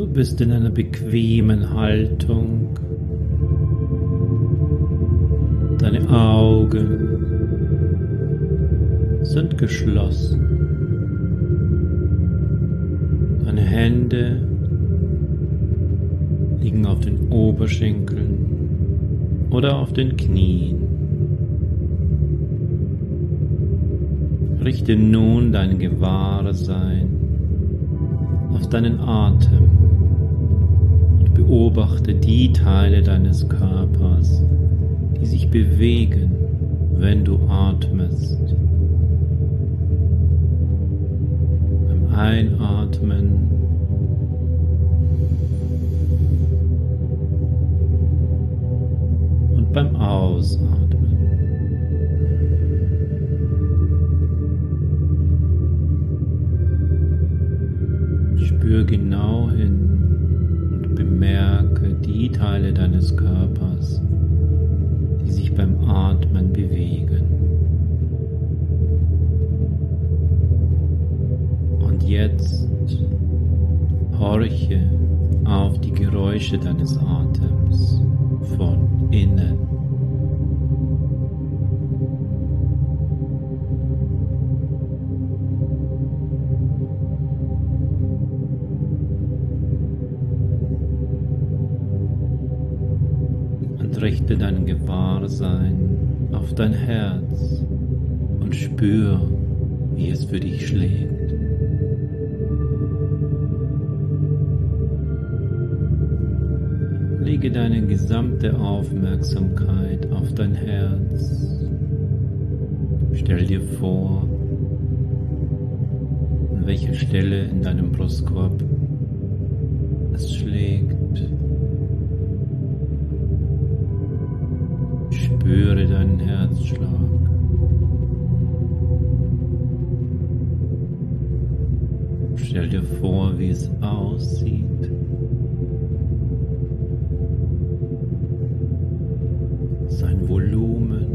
Du bist in einer bequemen Haltung. Deine Augen sind geschlossen. Deine Hände liegen auf den Oberschenkeln oder auf den Knien. Richte nun dein Gewahrsein auf deinen Atem beobachte die Teile deines Körpers, die sich bewegen, wenn du atmest. Beim Einatmen und beim Ausatmen. Spür genau hin bemerke die Teile deines Körpers, die sich beim Atmen bewegen. Und jetzt horche auf die Geräusche deines Atems von innen. Richte dein Gewahrsein auf dein Herz und spür, wie es für dich schlägt. Lege deine gesamte Aufmerksamkeit auf dein Herz. Stell dir vor, an welcher Stelle in deinem Brustkorb es schlägt. Spüre deinen Herzschlag. Stell dir vor, wie es aussieht. Sein Volumen.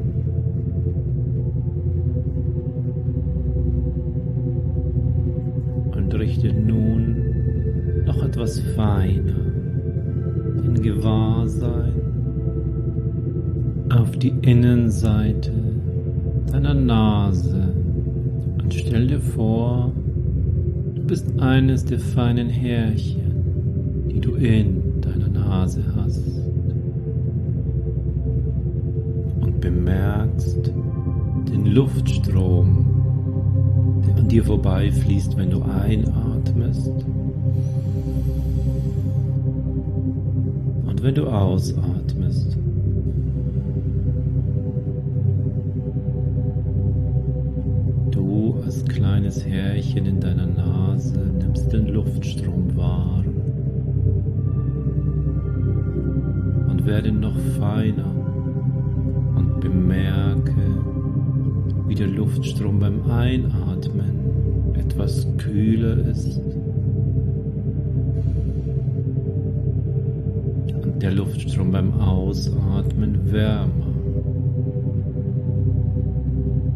Und richte nun noch etwas feiner in Gewahrsein die Innenseite deiner Nase und stell dir vor, du bist eines der feinen Härchen, die du in deiner Nase hast. Und bemerkst den Luftstrom, der an dir vorbeifließt, wenn du einatmest. Und wenn du ausatmest. Als kleines Härchen in deiner Nase nimmst den Luftstrom wahr und werde noch feiner und bemerke, wie der Luftstrom beim Einatmen etwas kühler ist und der Luftstrom beim Ausatmen wärmer.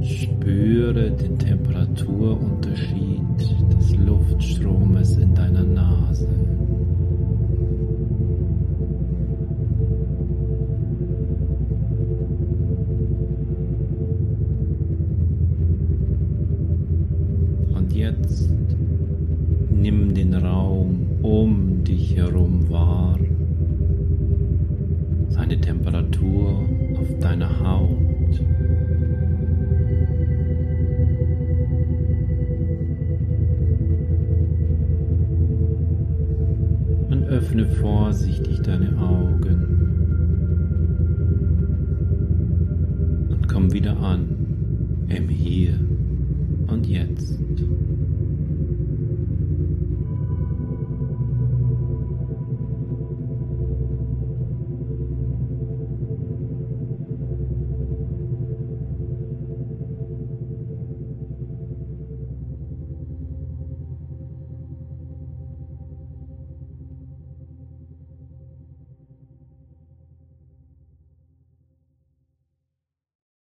Spüre den Temperaturunterschied des Luftstromes in deiner Nase. Und jetzt nimm den Raum um dich herum wahr, seine Temperatur auf deiner Haut. Öffne vorsichtig deine Augen und komm wieder an im Hier.